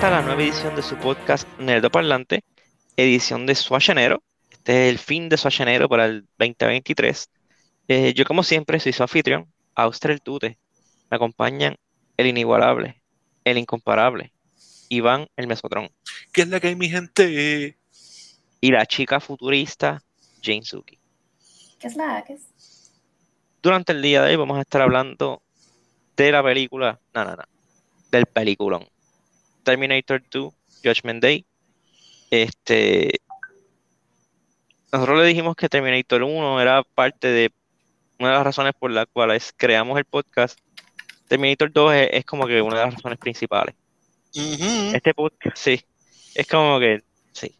Esta la nueva edición de su podcast Nerdo Parlante, edición de Swashenero. Este es el fin de Swashenero para el 2023. Eh, yo, como siempre, soy su anfitrión, Auster el Tute. Me acompañan el inigualable, el incomparable, Iván el Mesotrón. ¿Qué es la que hay, mi gente? Y la chica futurista, Jane Suki. ¿Qué es la que es? Durante el día de hoy vamos a estar hablando de la película, no, no, no, del peliculón. Terminator 2, Judgment Day. Este, nosotros le dijimos que Terminator 1 era parte de una de las razones por las cuales creamos el podcast. Terminator 2 es, como que una de las razones principales. Este podcast, sí, es como que, sí.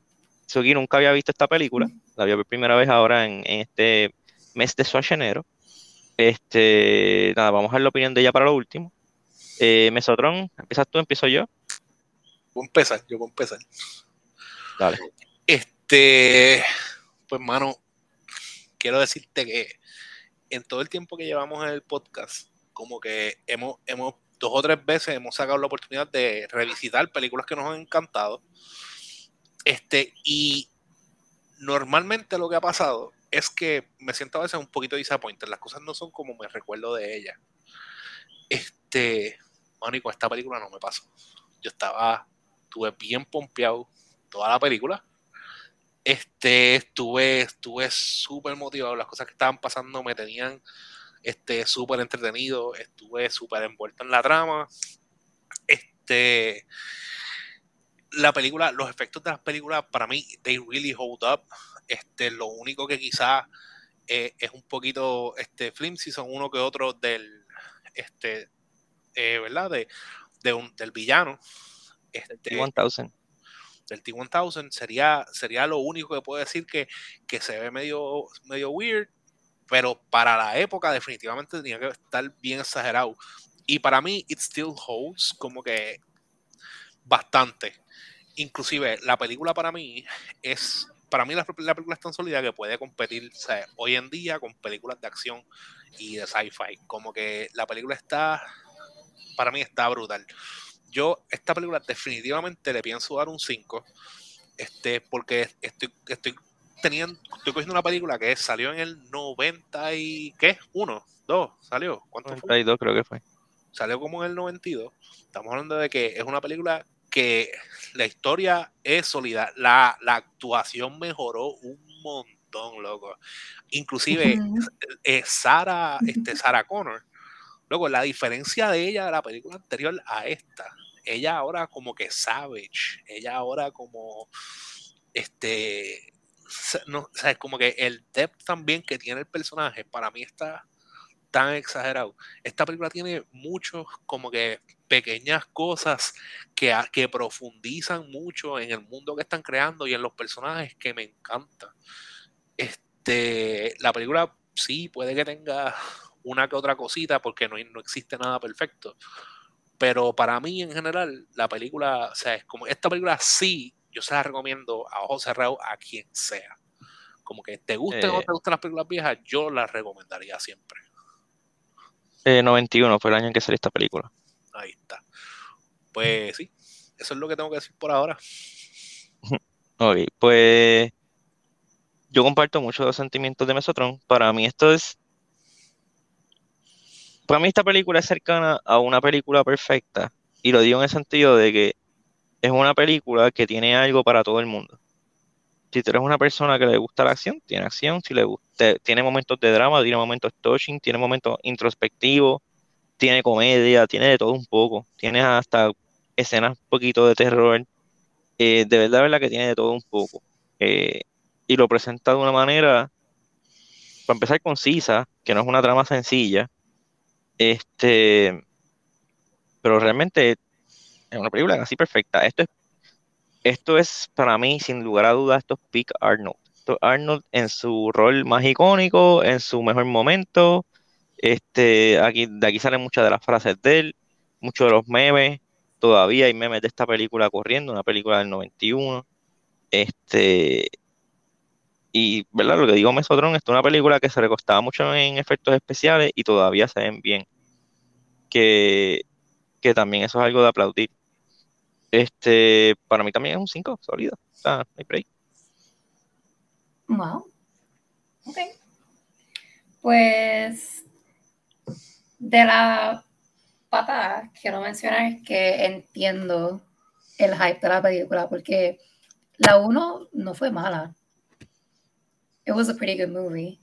Suki nunca había visto esta película, la vio por primera vez ahora en, este mes de Schwarzenegger. Este, nada, vamos a ver la opinión de ella para lo último. Eh, Mesotron, ¿empiezas tú? ¿Empiezo yo? Voy a empezar, yo voy a empezar. Dale. Este, pues, mano, quiero decirte que en todo el tiempo que llevamos en el podcast, como que hemos, hemos dos o tres veces hemos sacado la oportunidad de revisitar películas que nos han encantado. Este, y normalmente lo que ha pasado es que me siento a veces un poquito disappointed. Las cosas no son como me recuerdo de ella. Este, mano, y con esta película no me pasó. Yo estaba estuve bien pompeado toda la película. Este, estuve, estuve súper motivado. Las cosas que estaban pasando me tenían este, súper entretenido. Estuve súper envuelto en la trama. Este, la película, los efectos de las películas, para mí, they really hold up. Este, lo único que quizás eh, es un poquito este, flimsy son uno que otro del, este, eh, ¿verdad? De, de un, del villano. Este, T-1000. Del T-1000 sería, sería lo único que puedo decir que, que se ve medio, medio weird, pero para la época definitivamente tenía que estar bien exagerado. Y para mí, it still holds como que bastante. Inclusive, la película para mí es, para mí la, película es tan sólida que puede competir hoy en día con películas de acción y de sci-fi. Como que la película está, para mí está brutal yo esta película definitivamente le pienso dar un 5, este, porque estoy, estoy teniendo, estoy cogiendo una película que salió en el 90 y, ¿qué? ¿Uno? ¿Dos? ¿Salió? ¿Cuánto 92 creo que fue. Salió como en el 92. Estamos hablando de que es una película que la historia es sólida, la, actuación mejoró un montón, loco. Inclusive eh, Sara, este, Sarah Connor Luego, la diferencia de ella de la película anterior a esta, ella ahora como que savage, ella ahora como este, no, o como que el depth también que tiene el personaje para mí está tan exagerado. Esta película tiene muchos como que pequeñas cosas que, que profundizan mucho en el mundo que están creando y en los personajes que me encantan. Este, la película sí puede que tenga una que otra cosita porque no, no existe nada perfecto. Pero para mí en general, la película, o sea, es como esta película sí, yo se la recomiendo a ojos cerrados a quien sea. Como que te gusten o eh. te gustan las películas viejas, yo las recomendaría siempre. 91 eh, fue el año en que salió esta película. Ahí está. Pues sí, eso es lo que tengo que decir por ahora. ok, pues yo comparto mucho los sentimientos de Mesotron. Para mí esto es para mí esta película es cercana a una película perfecta, y lo digo en el sentido de que es una película que tiene algo para todo el mundo. Si tú eres una persona que le gusta la acción, tiene acción, si le gusta, tiene momentos de drama, tiene momentos touching, tiene momentos introspectivos, tiene comedia, tiene de todo un poco, tiene hasta escenas un poquito de terror, eh, de verdad, verdad que tiene de todo un poco. Eh, y lo presenta de una manera, para empezar, concisa, que no es una trama sencilla, este, pero realmente es una película casi perfecta. Esto es, esto es para mí, sin lugar a dudas, esto es Peak Arnold. Arnold en su rol más icónico, en su mejor momento. Este, aquí, de aquí salen muchas de las frases de él, muchos de los memes. Todavía hay memes de esta película corriendo, una película del 91. Este, y, ¿verdad? Lo que digo Mesotron, es una película que se recostaba mucho en efectos especiales y todavía se ven bien. Que, también eso es algo de aplaudir. Este, para mí también es un 5, sólido. Sea, no. Wow. Ok. Pues de la patada, quiero mencionar que entiendo el hype de la película porque la 1 no fue mala. It was a pretty good movie.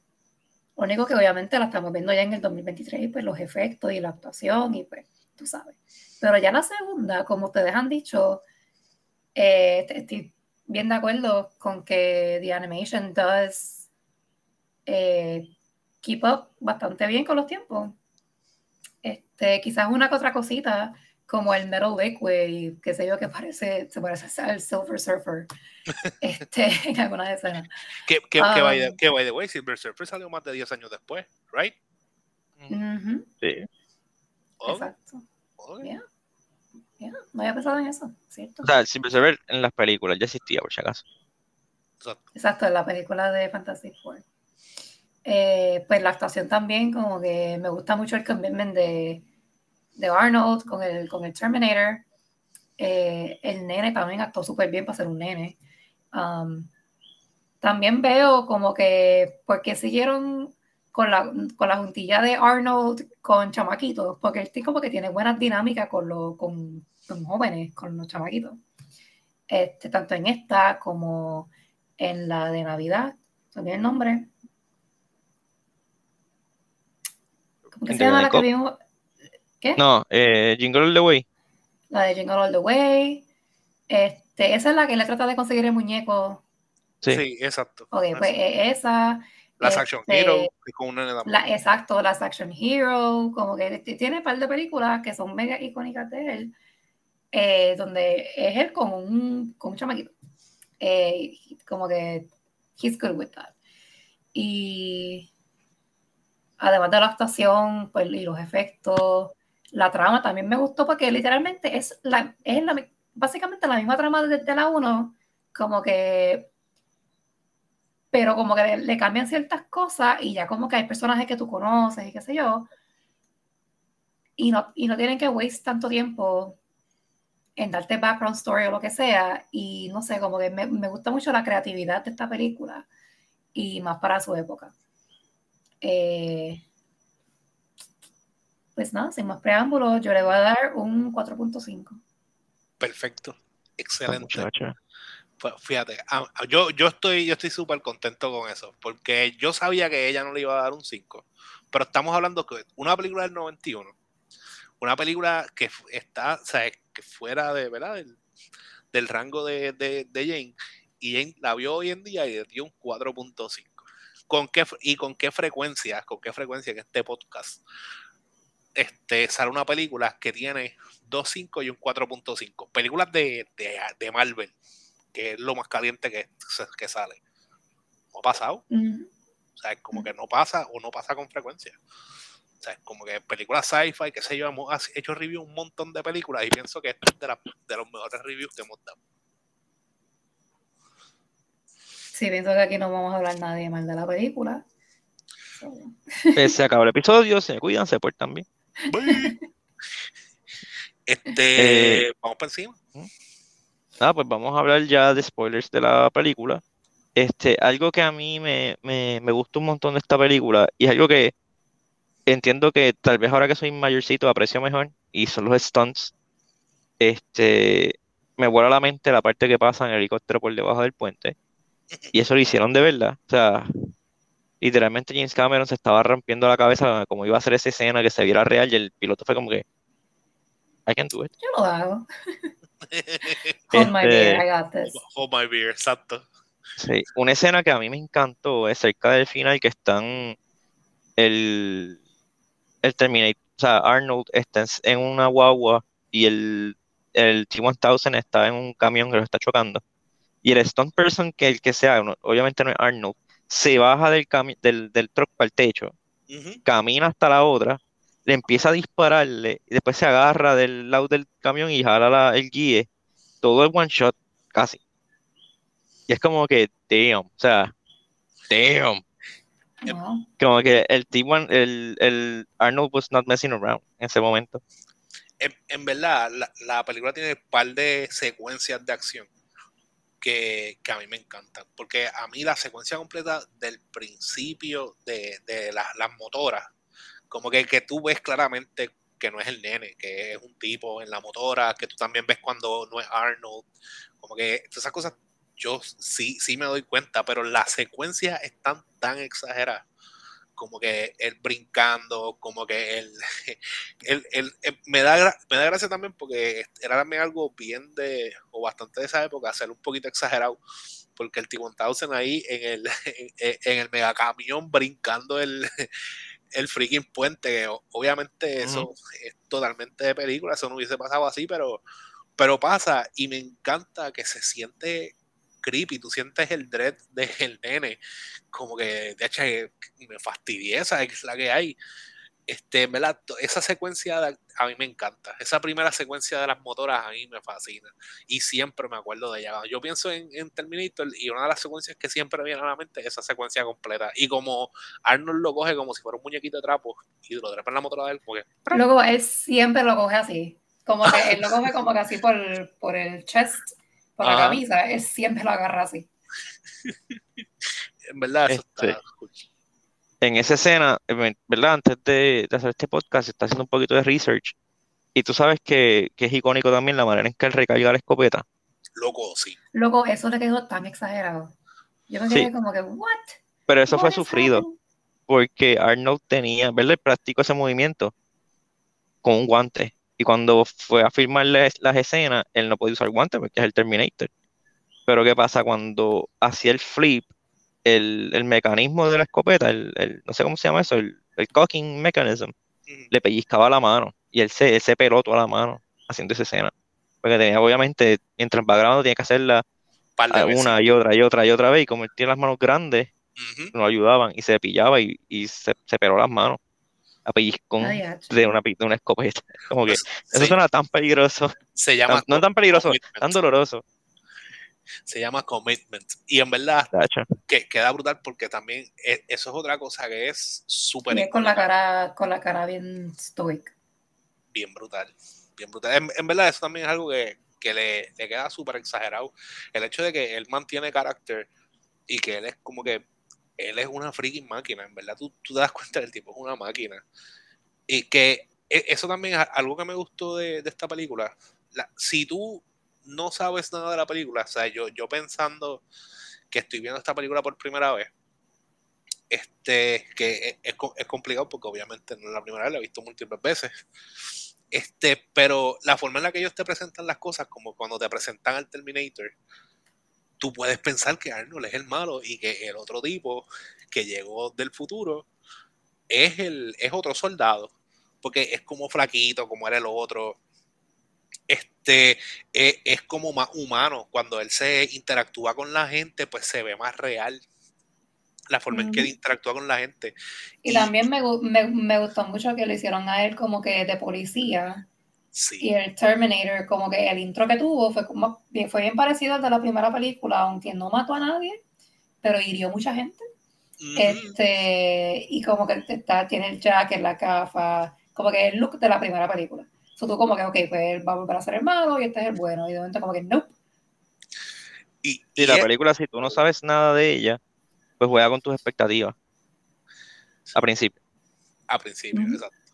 Lo único que obviamente la estamos viendo ya en el 2023, pues los efectos y la actuación y pues tú sabes. Pero ya la segunda, como ustedes han dicho, eh, estoy bien de acuerdo con que The Animation does eh, keep up bastante bien con los tiempos. Este, quizás una que otra cosita, como el Metal Liquid, que sé yo, que parece, se parece al Silver Surfer este, en algunas escenas. Que, que, que, by the, Um, que by the way, Silver Surfer salió más de 10 años después, ¿right? Ujú, Sí. Oh, Exacto. ok. Yeah. Yeah, No había pensado en eso, ¿cierto? O sea, el Silver Surfer en las películas ya existía, por si acaso. Exacto. Exacto, en la película de Fantastic Four. Eh, pues la actuación también, como que me gusta mucho el commitment de, de Arnold con el, con el Terminator. Eh, el nene también actuó súper bien para ser un nene. Um, también veo como que, ¿por qué siguieron con la, con la juntilla de Arnold con chamaquitos? Porque él como que tiene buenas dinámicas con, los con, con jóvenes, con los chamaquitos. Este, tanto en esta como en la de Navidad. ¿Sabía el nombre? ¿Cómo que ¿En se llama la que vimos? ¿Qué? No, eh, Jingle All the Way. La de Jingle All the Way. Este, esa es la que le trata de conseguir el muñeco. Sí. Sí, exacto. Ok, pues eh, esa. Las Action este, Hero, con una La, exacto, las Action Hero, como que tiene un par de películas que son mega icónicas de él, eh, donde es él con un, con un chamaquito. Eh, como que he's good with that. Y además de la actuación pues, y los efectos, la trama también me gustó porque literalmente es, la, es básicamente la misma trama de, de la 1, como que pero como que le, le cambian ciertas cosas y ya como que hay personajes que tú conoces y qué sé yo, y no, y no tienen que waste tanto tiempo en darte background story o lo que sea, y no sé, como que me, me gusta mucho la creatividad de esta película, y más para su época. Eh, pues nada, sin más preámbulos, yo le voy a dar un 4.5. Perfecto. Excelente. Pues, Fíjate, yo, yo estoy yo estoy súper contento con eso, porque yo sabía que ella no le iba a dar un 5, pero estamos hablando que una película del 91, una película que está, o sea, que fuera de, ¿verdad? Del, del rango de, de, de Jane, y Jane la vio hoy en día y le dio un 4.5. ¿Con qué, ¿Y con qué frecuencia, con qué frecuencia en este podcast este, sale una película que tiene 2.5 y un 4.5? Películas de, de, de Marvel que es lo más caliente que, que sale. No ha pasado. Ujú. O sea, es como que no pasa o no pasa con frecuencia. O sea, es como que películas sci-fi, qué sé yo, hemos hecho review un montón de películas y pienso que esta es de, la- de los mejores reviews que hemos dado. Sí, pienso que aquí no vamos a hablar nadie mal de la película. Pues se acabó el episodio, se cuidan, se portan bien. Este, Eh, vamos para encima. Nada, pues vamos a hablar ya de spoilers de la película. Este, algo que a mí me, me, me gusta un montón de esta película y es algo que entiendo que tal vez ahora que soy mayorcito aprecio mejor y son los stunts. Este, me vuela a la mente la parte que pasa en el helicóptero por debajo del puente y eso lo hicieron de verdad. O sea, literalmente James Cameron se estaba rompiendo la cabeza como iba a hacer esa escena que se viera real y el piloto fue como que, I can do it. yo lo hago. Hold my beer, Este, I got this. Hold my beer, exacto. Sí, una escena que a mí me encantó es cerca del final que están el, el Terminator, o sea, Arnold está en, en una guagua y el, el T-1000 está en un camión que lo está chocando. Y el stunt person, que el que sea, obviamente no es Arnold, se baja del, cami- del, del truck para el techo, camina hasta la otra, le empieza a dispararle y después se agarra del lado del camión y jala la- el guíe, todo el one shot, casi. Y es como que, damn, o sea, damn. No. Como que el T1, el, el Arnold was not messing around en ese momento. en, verdad, la, película tiene un par de secuencias de acción que, a mí me encantan. Porque a mí la secuencia completa del principio de, las motoras, como que, que tú ves claramente que no es el nene, que es un tipo en la motora, que tú también ves cuando no es Arnold, como que esas cosas yo sí, sí me doy cuenta, pero las secuencias están tan exageradas como que él brincando, como que él, me, da, me da gracia también porque era también algo bien de, o bastante de esa época, ser un poquito exagerado, porque el Tibon Townsend ahí en el, en, el megacamión brincando el, el freaking puente, obviamente eso es totalmente de película, eso no hubiese pasado así, pero, pero pasa y me encanta que se siente creepy, tú sientes el dread del nene, como que de hecho me fastidia esa es la que hay. Este, esa secuencia a mí me encanta. Esa primera secuencia de las motoras a mí me fascina. Y siempre me acuerdo de ella. Yo pienso en, Terminator y una de las secuencias que siempre viene a la mente es esa secuencia completa. Y como Arnold lo coge como si fuera un muñequito de trapo y lo trepa en la motora de él, porque. Luego él siempre lo coge así. Como que él lo coge como que así por, por el chest por la camisa, él siempre lo agarra así. en verdad, eso está este, En esa escena, ¿verdad? Antes de, hacer este podcast, está haciendo un poquito de research. Y tú sabes que, es icónico también la manera en que él recarga la escopeta. Loco, sí. Loco, eso le quedó tan exagerado. Yo me quedé como que, ¿what? Pero eso fue sufrido. Porque Arnold tenía, ¿verdad? Practicó ese movimiento con un guante. Y cuando fue a filmar las escenas, él no podía usar guantes porque es el Terminator. Pero ¿qué pasa? Cuando hacía el flip, el, mecanismo de la escopeta, el, no sé cómo se llama eso, el, cocking mechanism, le pellizcaba la mano y él se, ese peló toda la mano haciendo esa escena. Porque tenía, obviamente, mientras va grabando, tenía que hacerla una y otra y otra y otra vez. Y como él tiene las manos grandes, no ayudaban y se pillaba y, se, se peló las manos a pellizcón de una, de una escopeta. Como que eso suena tan peligroso. Se llama. No, tan peligroso, tan doloroso. Se llama commitment. Y en verdad, que queda brutal porque también e, eso es otra cosa que es súper. con la cara, con la cara bien stoic. Bien brutal. Bien brutal. En, verdad, eso también es algo que, que le, le queda súper exagerado. El hecho de que él mantiene carácter y que él es como que él es una freaking máquina, en verdad tú, tú te das cuenta del tipo es una máquina. Y que e, eso también es algo que me gustó de, esta película. si tú no sabes nada de la película, o sea, yo, yo pensando que estoy viendo esta película por primera vez, este, que es, es, complicado porque obviamente no es la primera vez, la he visto múltiples veces. Este, pero la forma en la que ellos te presentan las cosas, como cuando te presentan al Terminator, tú puedes pensar que Arnold es el malo y que el otro tipo que llegó del futuro es, el, es otro soldado, porque es como flaquito, como era el otro. Este e, es, como más humano. Cuando él se interactúa con la gente, pues se ve más real la forma en que interactúa con la gente. Y, también me, me, me, gustó mucho que lo hicieron a él como que de policía, y el Terminator, como que el intro que tuvo fue, como, fue bien parecido al de la primera película, aunque no mató a nadie, pero hirió mucha gente. Este, y como que está, tiene el jacket, la gafa, como que el look de la primera película. So, tú como que, ok, pues él va a volver a ser el malo y este es el bueno. Y de momento como que, no. Y, la película, si tú no sabes nada de ella, pues juega con tus expectativas. A principio. A principio, exacto.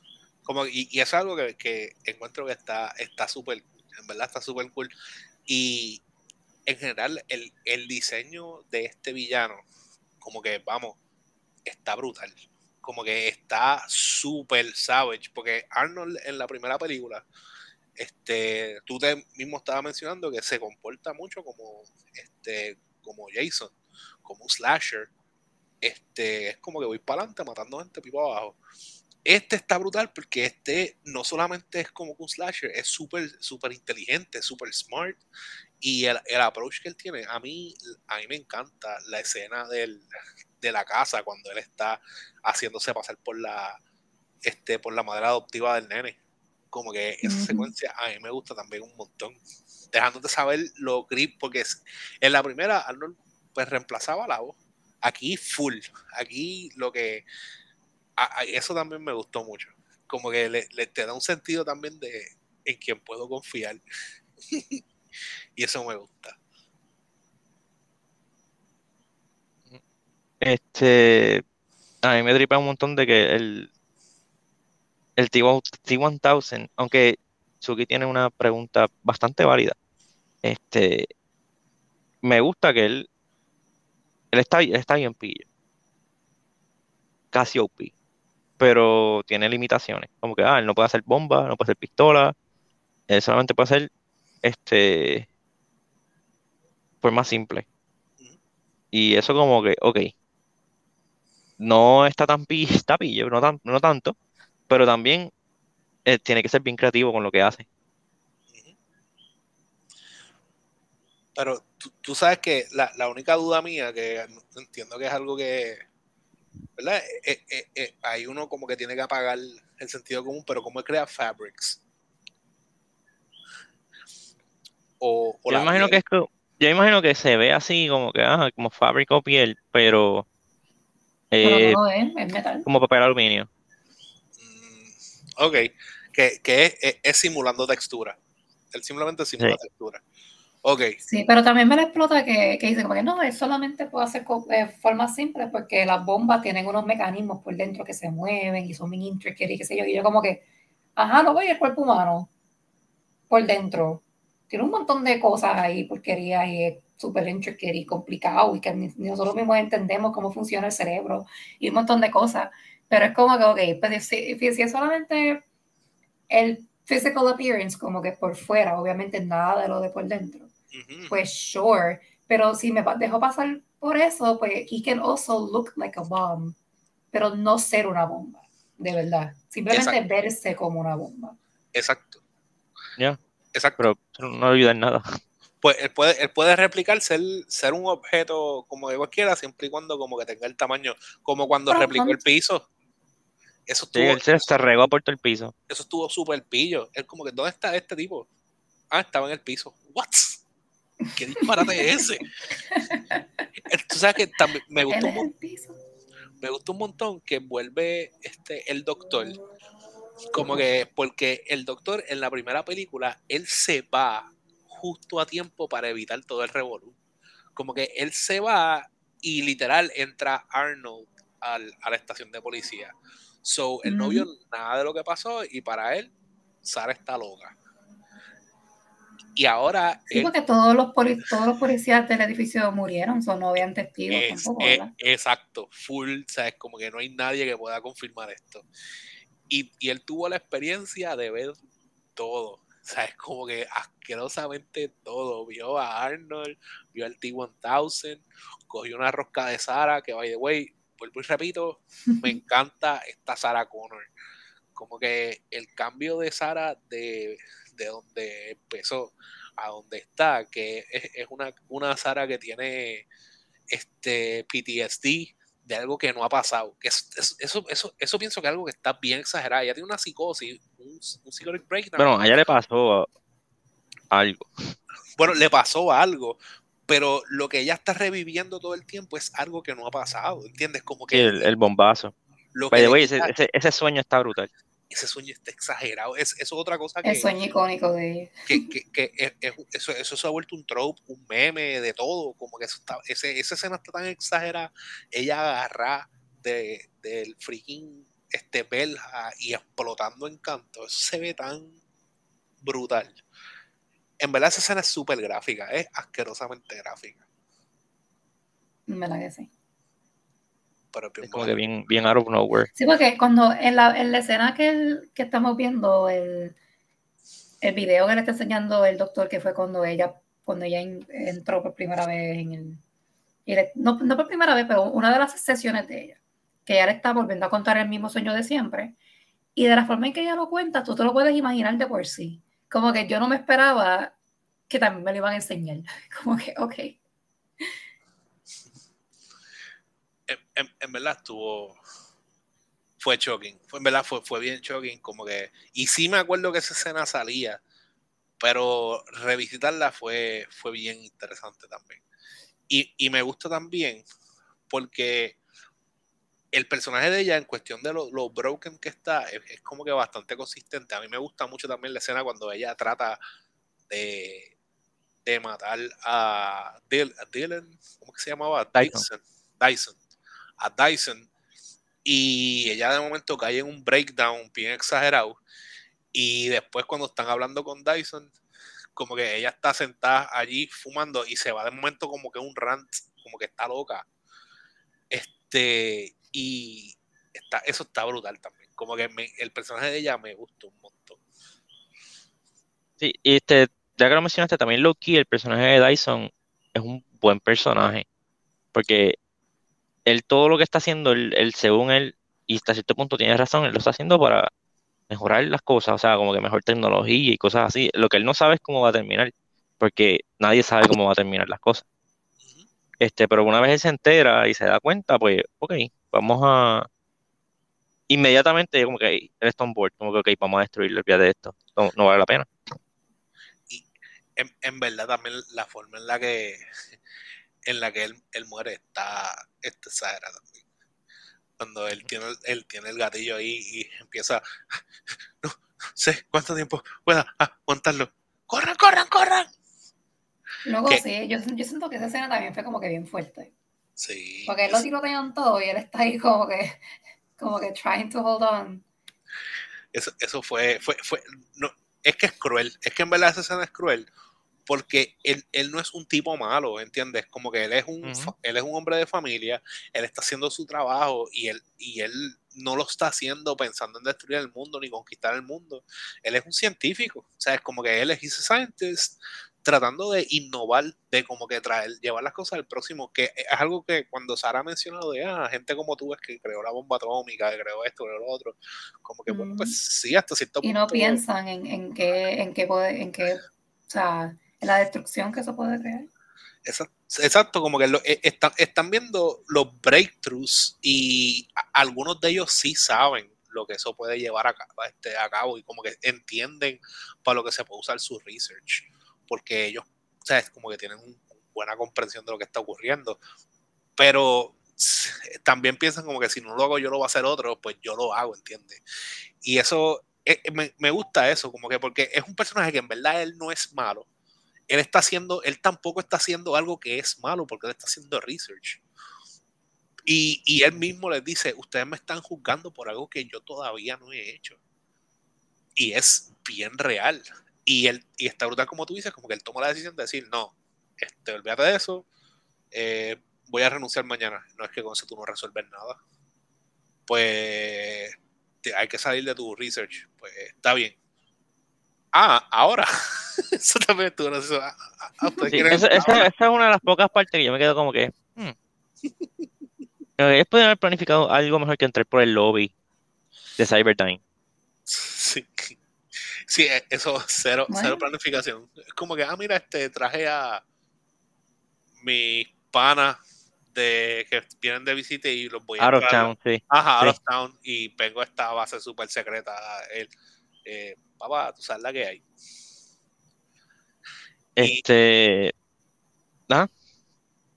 Como, y, y, es algo que, encuentro que está súper, en verdad está súper cool. Y en general, el, diseño de este villano, como que, vamos, está brutal. Como que está súper savage. Porque Arnold en la primera película, este, tú te mismo estabas mencionando que se comporta mucho como, este, como Jason, como un slasher. Este, es como que voy para adelante matando gente pipo abajo. Este está brutal porque este no solamente es como un slasher, es súper, súper inteligente, súper smart. Y el, el, approach que él tiene, a mí, a mí me encanta la escena del, de la casa cuando él está haciéndose pasar por la, este, por la madre adoptiva del nene. Como que esa secuencia a mí me gusta también un montón. Dejándote saber lo creep, porque en la primera Arnold pues reemplazaba la voz. Aquí full. Aquí lo que eso también me gustó mucho. Como que le, te da un sentido también de, en quien puedo confiar. y eso me gusta. Este, a mí me tripa un montón de que el, el T1000, aunque Suki tiene una pregunta bastante válida, este, me gusta que él, él está, él está bien pillo, casi OP, pero tiene limitaciones, como que, ah, él no puede hacer bomba, no puede hacer pistola, él solamente puede hacer, este, más simple. Y eso como que, ok, no está tan está pillo, no, tan, no tanto, pero también eh, tiene que ser bien creativo con lo que hace. Pero tú, sabes que la, única duda mía, que entiendo que es algo que, ¿verdad? Eh, eh, hay uno como que tiene que apagar el sentido común, pero ¿cómo crea fabrics? O, yo, imagino que es, yo imagino que se ve así como que, ah, como fábrica o piel, pero eh, no es, metal. Como papel aluminio. Mm, ok, que, que es, simulando textura. Él simplemente simula textura. Ok. Sí, pero también me la explota que, que dice como que no, él solamente puede hacer de forma simple porque las bombas tienen unos mecanismos por dentro que se mueven y son bien intricate y qué sé yo. Y yo como que, ajá, no voy el cuerpo humano por dentro. Tiene un montón de cosas ahí, porquerías y súper intricate y complicado y que nosotros mismos entendemos cómo funciona el cerebro y un montón de cosas. Pero es como que, ok, pues si, si es solamente el physical appearance, como que por fuera, obviamente nada de lo de por dentro, pues sure. Pero si me dejo pasar por eso, pues he can also look like a bomb, pero no ser una bomba, de verdad. Simplemente verse como una bomba. Exacto. Ya. Exacto. Pero no olviden nada pues él puede, él puede replicar ser, ser un objeto como de cualquiera, siempre y cuando como que tenga el tamaño, como cuando replicó el piso. Eso estuvo, sí, él se, regó por todo el piso. Eso estuvo súper pillo. Él como que, ¿dónde está este tipo? Ah, estaba en el piso. ¿What? ¿Qué disparate es ese? Tú sabes que también me gustó un, me gustó un montón que vuelve este el doctor como que porque el doctor en la primera película él se va justo a tiempo para evitar todo el revolú. Como que él se va y literal entra Arnold al, a la estación de policía. So, él no vio nada de lo que pasó y para él, Sara está loca. Y ahora. Sí, porque todos los, todos los policías del edificio murieron, son no habían testigos tampoco. exacto, full, ¿sabes? Como que no hay nadie que pueda confirmar esto. Y, y él tuvo la experiencia de ver todo. O sea, es como que asquerosamente todo. Vio a Arnold, vio al T-1000, cogió una rosca de Sara, que by the way, vuelvo y repito, me encanta esta Sara Connor. Como que el cambio de Sara de, de donde empezó a donde está, que es, es una, una Sara que tiene este PTSD, de algo que no ha pasado. Que eso, eso, eso, pienso que es algo que está bien exagerado. Ella tiene una psicosis, un, un psychotic breakdown. Bueno, a ella le pasó algo. Bueno, le pasó algo, pero lo que ella está reviviendo todo el tiempo es algo que no ha pasado, ¿entiendes? Como que... el, bombazo. Lo ese, ese, sueño está brutal ese sueño está exagerado. Es, eso es otra cosa que. El sueño icónico de Que, que, que eso, eso, se ha vuelto un trope, un meme de todo. Como que eso está, ese, esa escena está tan exagerada. Ella agarra de, del freaking este belja y explotando en canto. Eso se ve tan brutal. En verdad, esa escena es súper gráfica, es asquerosamente gráfica. En verdad que sí pero como que bien, bien out of nowhere. Sí, porque cuando en la, en la escena que, que estamos viendo, el, el video que le está enseñando el doctor, que fue cuando ella, cuando ella entró por primera vez en el... no, no por primera vez, pero una de las sesiones de ella, que ella le está volviendo a contar el mismo sueño de siempre. Y de la forma en que ella lo cuenta, tú te lo puedes imaginar de por sí. Como que yo no me esperaba que también me lo iban a enseñar. Como que, ok en, verdad estuvo fue shocking. Fue, en verdad fue, fue bien shocking. Como que. Y sí me acuerdo que esa escena salía. Pero revisitarla fue, fue bien interesante también. Y, me gusta también porque el personaje de ella, en cuestión de lo, lo broken que está, es, es, como que bastante consistente. A mí me gusta mucho también la escena cuando ella trata de, de matar a Dylan, ¿cómo que se llamaba? Dyson. Dyson. A Dyson. Y ella de momento cae en un breakdown bien exagerado. Y después cuando están hablando con Dyson, como que ella está sentada allí fumando y se va de momento como que un rant, como que está loca. Este, y está, eso está brutal también. Como que el personaje de ella me gustó un montón. Sí, y este, ya que lo mencionaste, también Loki, el personaje de Dyson, es un buen personaje. Porque él todo lo que está haciendo, él, él, según él, y hasta cierto punto tiene razón, él lo está haciendo para mejorar las cosas, o sea, como que mejor tecnología y cosas así. Lo que él no sabe es cómo va a terminar, porque nadie sabe cómo va a terminar las cosas. Este, pero una vez él se entera y se da cuenta, pues, ok, vamos a. Inmediatamente, como que él está board, como que, ok, vamos a destruirlo, de esto, no, vale la pena. Y en, verdad, también la forma en la que en la que él, él muere está, está exagerada también. Cuando él tiene, él tiene el gatillo ahí y empieza, no sé cuánto tiempo pueda aguantarlo. ¡Corran, corran, corran! Luego sí, yo, yo, siento que esa escena también fue como que bien fuerte. Sí. Porque él lo tirotean todo y él está ahí como que, como que trying to hold on. Eso, eso fue, fue, fue, no, es que es cruel, es que en verdad esa escena es cruel, porque él, él, no es un tipo malo, ¿entiendes? Como que él es un, uh -huh. él es un hombre de familia, él está haciendo su trabajo y él, y él no lo está haciendo pensando en destruir el mundo ni conquistar el mundo. Él es un científico, o sea, es como que él es he's a scientist tratando de innovar, de como que traer, llevar las cosas al próximo, que es algo que cuando Sara ha mencionado de, ah, gente como tú es que creó la bomba atómica, que creó esto, creó lo otro, como que, mm. bueno, pues sí, hasta cierto punto. Y no piensan en, en qué, en qué puede, en qué, o sea, la destrucción que eso puede crear. Exacto, exacto como que lo, están, viendo los breakthroughs y algunos de ellos sí saben lo que eso puede llevar a, este, a cabo y como que entienden para lo que se puede usar su research porque ellos, o sea, es como que tienen una buena comprensión de lo que está ocurriendo, pero también piensan como que si no lo hago yo lo va a hacer otro, pues yo lo hago, ¿entiendes? Y eso, eh, me, me, gusta eso, como que porque es un personaje que en verdad él no es malo, él está haciendo, él tampoco está haciendo algo que es malo, porque él está haciendo research. Y, y él mismo les dice, ustedes me están juzgando por algo que yo todavía no he hecho. Y es bien real. Y, él, y está brutal como tú dices, como que él toma la decisión de decir, no, este, olvídate de eso, eh, voy a renunciar mañana. No es que con eso tú no resuelves nada. Pues hay que salir de tu research. Pues está bien. Ah, ahora. eso también estuvo gracioso. Ah, ah, sí, esa, esa, esa, es una de las pocas partes que yo me quedo como que. Hmm. Ellos pueden haber planificado algo mejor que entrar por el lobby de Cybertime. Sí. Sí, eso, cero, bueno. cero planificación. Es como que, ah, mira, este traje a mis panas de que vienen de visita y los voy a out of town, sí. Ajá, out sí. of town y vengo a esta base súper secreta. El, eh, papá, tú sabes la que hay. Este. Y, ¿Ah?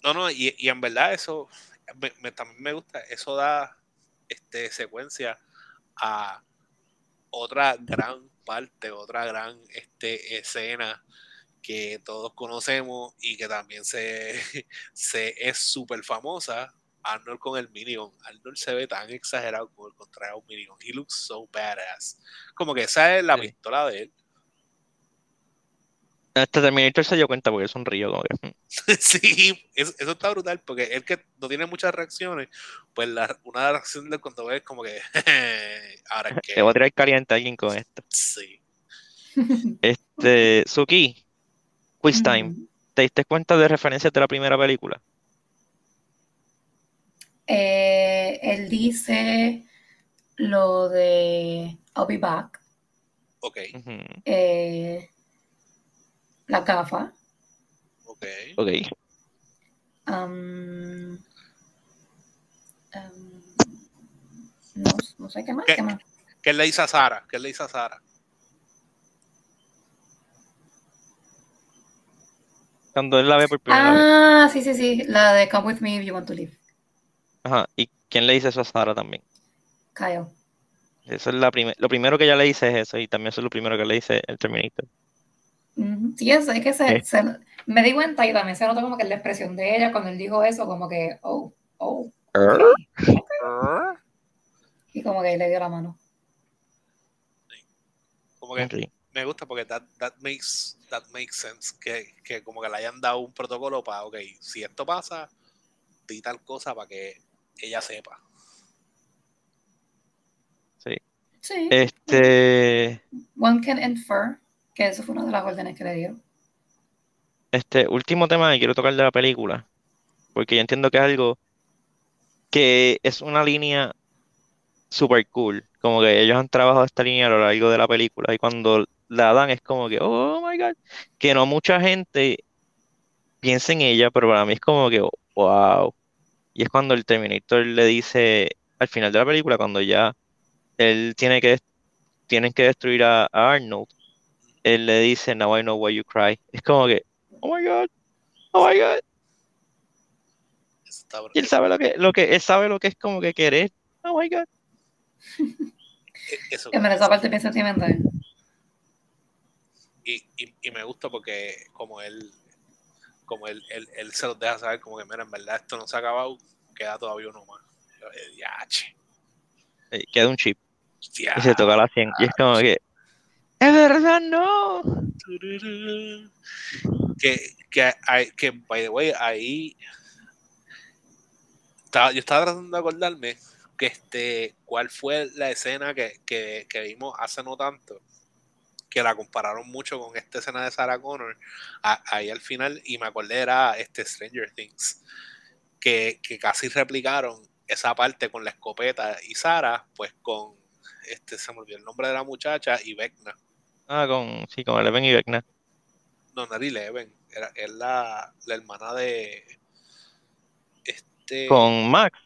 No, no, y, y, en verdad eso me, me, también me gusta, eso da este, secuencia a otra gran parte, otra gran este, escena que todos conocemos y que también se, se es súper famosa. Arnold con el minigun. Arnold se ve tan exagerado como el contrario a un minigun. He looks so badass. Como que esa es la sí. pistola de él. Hasta Terminator se dio cuenta porque es un río. Como que... sí, eso, eso, está brutal porque él que no tiene muchas reacciones, pues la, una reacción de cuando ves como que ahora es que... Te voy a tirar caliente a alguien con esto. Sí. Este, Suki, quiz time. ¿Te diste cuenta de referencias de la primera película? Eh, él dice lo de I'll be back. Ok. Eh, la gafa. Ok. Ok. Um, um, no, no, sé qué más. ¿Qué, ¿Qué, más? ¿Qué le dice a Sara? ¿Qué le dice a Sara? Cuando él la ve por primera ah, vez. sí, sí, sí. La de Come with me if you want to live. Ajá. ¿Y ¿Quién le dice eso a Sara también? Kyle. Eso es la prime- lo primero que ella le dice es eso, y también eso es lo primero que le dice el Terminator. Sí, es, es que se, Eh. se- me di cuenta y también se nota como que la expresión de ella cuando él dijo eso, como que, oh, oh, ok. y como que le dio la mano. Como que me gusta porque that, that makes that makes sense que, que como que le hayan dado un protocolo para ok si esto pasa di tal cosa para que ella sepa Sí, Este, one can infer que eso fue una de las órdenes que le dieron. este último tema que quiero tocar de la película, porque yo entiendo que es algo que es una línea super cool, como que ellos han trabajado esta línea a lo largo de la película y cuando la dan es como que, oh my God, que no mucha gente piensa en ella, pero para mí es como que, wow. Y es cuando el Terminator le dice al final de la película, cuando ya él tiene que, tienen que destruir a, a Arnold, él le dice, Now I know why you cry. Es como que, oh my God, oh my God. Y él sabe lo que, lo que, él sabe lo que es como que querer. Oh my God. e- eso esa parte bien sentimental. y, y, y me gusta porque como él como él, él, él se los deja saber como que mira en verdad esto no se ha acabado queda todavía uno más Yo, eh, Queda un chip dia- y se toca la 100. Y es como que, es verdad, no. que, que, que by the way ahí estaba- yo estaba tratando de acordarme que este cuál fue la escena que, que, que vimos hace no tanto que la compararon mucho con esta escena de Sarah Connor a- ahí al final y me acordé era este Stranger Things que, que casi replicaron esa parte con la escopeta y Sarah pues con este se me olvidó el nombre de la muchacha y Vecna Ah, con, sí, con Eleven y Vecna. no, no era Eleven, era, es la, la hermana de este Con Max.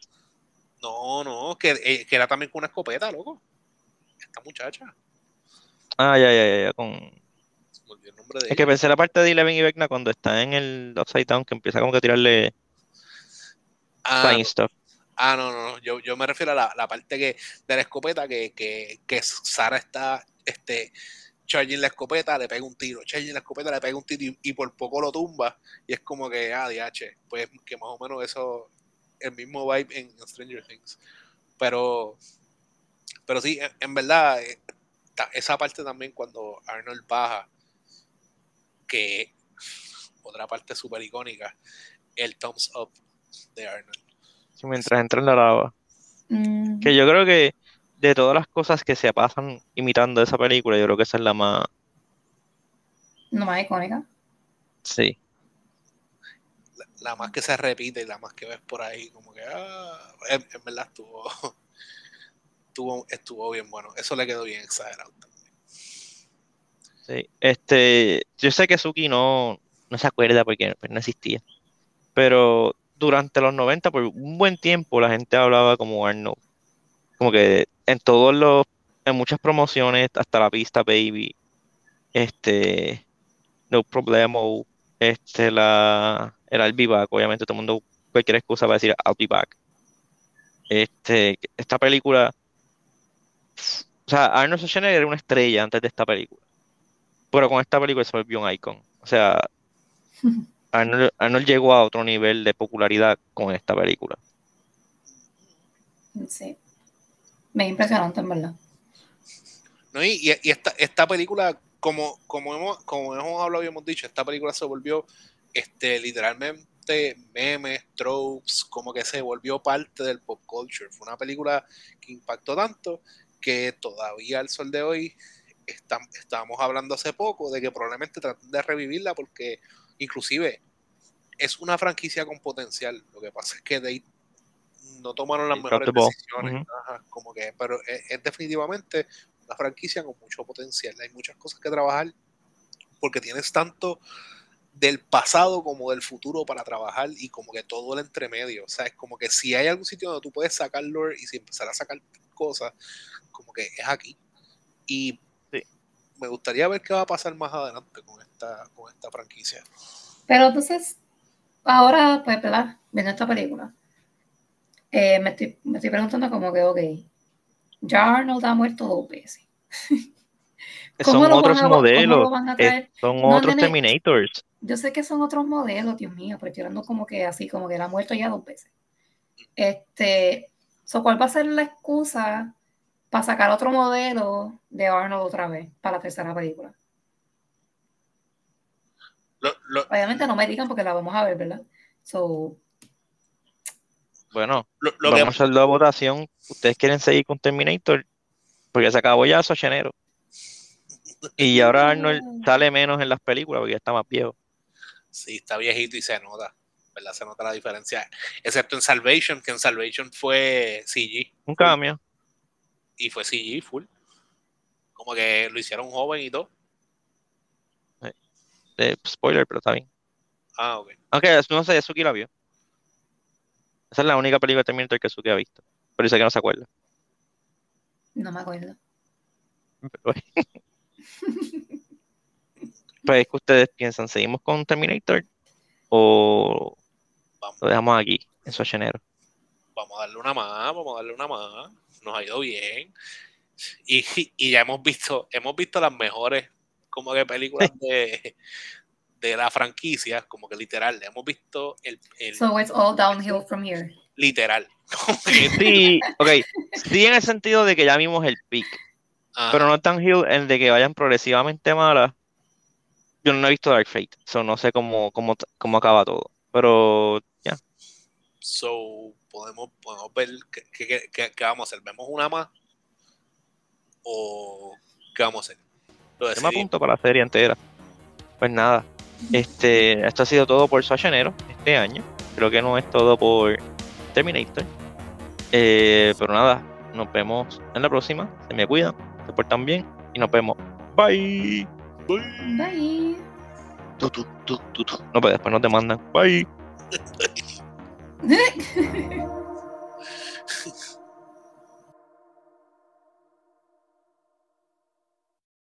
no, no, que, eh, que era también con una escopeta, loco. Esta muchacha. Ah, ya, ya, ya, ya, con... Se me olvidó el nombre de Es que pensé la parte de Eleven y Vecna cuando está en el Upside Down, que empieza como que a tirarle Ah, flying stuff. ah, no, no, no. Yo, yo me refiero a la, la parte que, de la escopeta que, que, que Sara está este, charging la escopeta, le pega un tiro, charging la escopeta, le pega un tiro y, y por poco lo tumba. Y es como que, ah, DH, pues que más o menos eso, el mismo vibe en, en Stranger Things. Pero, pero sí, en, en verdad, eh, ta- esa parte también cuando Arnold baja, que otra parte súper icónica, el thumbs up de Arnold. Sí, mientras entra en la lava. Mm, Que yo creo que de todas las cosas que se pasan imitando esa película, yo creo que esa es la más... no más icónica. Sí. la, la más que se repite y la más que ves por ahí, como que, ah, en, en verdad estuvo, estuvo, estuvo bien bueno. Eso le quedó bien exagerado también. Sí, este, yo sé que Suki no, no se acuerda porque pues, no existía, pero durante los 90, por un buen tiempo, la gente hablaba como Arnold, como que en todos los, en muchas promociones, hasta la pista Baby, este, No Problemo, este, la, el I'll Be Back, obviamente todo el mundo, cualquier excusa para decir I'll Be Back. Este, esta película, o sea, Arnold Schwarzenegger era una estrella antes de esta película. Pero con esta película se volvió un icon. O sea, Arnold, Arnold llegó a otro nivel de popularidad con esta película. Sí. Me impresionante, en verdad. ¿No? Y, esta, esta película, como, como, hemos, como hemos hablado y hemos dicho, esta película se volvió este, literalmente memes, tropes, como que se volvió parte del pop culture. Fue una película que impactó tanto que todavía al sol de hoy estam- estábamos hablando hace poco de que probablemente traten de revivirla porque inclusive es una franquicia con potencial. Lo que pasa es que de no tomaron las mejores decisiones. Ajá, como que, pero es, es definitivamente una franquicia con mucho potencial. Hay muchas cosas que trabajar porque tienes tanto del pasado como del futuro para trabajar y como que todo el entremedio. O sea, es como que si hay algún sitio donde tú puedes sacar lore y si empezar a sacar cosas, como que es aquí. Y Sí. me gustaría ver qué va a pasar más adelante con esta, con esta franquicia. Pero entonces, ahora, pues, ¿verdad? Viendo esta película, eh, me, estoy, me estoy preguntando como que, ok, ya Arnold ha muerto dos veces. ¿Cómo Son otros modelos. son No, otros nene. Terminators. Yo sé que son otros modelos, Dios mío, pero estoy hablando como que así, como que él ha muerto ya dos veces. Este, so, ¿cuál va a ser la excusa para sacar otro modelo de Arnold otra vez para la tercera película? Lo- lo- Obviamente no me digan porque la vamos a ver, ¿verdad? So, Bueno, lo- lo que- vamos a hacer la votación. ¿Ustedes quieren seguir con Terminator? Porque se acabó ya Schwarzenegger. Y ahora Arnold sale menos en las películas porque ya está más viejo. Sí, está viejito y se nota, ¿verdad? Se nota la diferencia. Excepto en Salvation, que en Salvation fue CG. Un cambio. Y fue CG full. Como que lo hicieron joven y todo. Eh, spoiler, pero está bien. Ah, ok. Aunque no sé, Suki la vio. Esa es la única película de Terminator que Suki ha visto. Pero dice que no se acuerda. no me acuerdo. Pero, pues, ¿qué ustedes piensan? ¿Seguimos con Terminator? ¿O Vamos, lo dejamos aquí, en Schwarzenegger? vamos a darle una más, vamos a darle una más. Nos ha ido bien. Y, y ya hemos visto, hemos visto las mejores como que películas de, de la franquicia, como que literal, hemos visto el, el So it's all downhill from here. literal. Sí, ok. Sí, en el sentido de que ya vimos el peak. Ajá. Pero no tan hill en de que vayan progresivamente malas. Yo no he visto Dark Fate, so no sé cómo, cómo, cómo acaba todo. Pero ya, So, podemos, podemos ver qué, qué- qué- qué- vamos a hacer. ¿Vemos una más? ¿O qué vamos a hacer? Lo yo me apunto para la serie entera. Pues nada, este, esto ha sido todo por Schwarzenegger este año. Creo que no es todo por Terminator. Eh, pero nada, nos vemos en la próxima. Se me cuidan, se portan bien y nos vemos. Bye. Bye. Bye. Tú, tú, no, pero después nos demandan. Bye.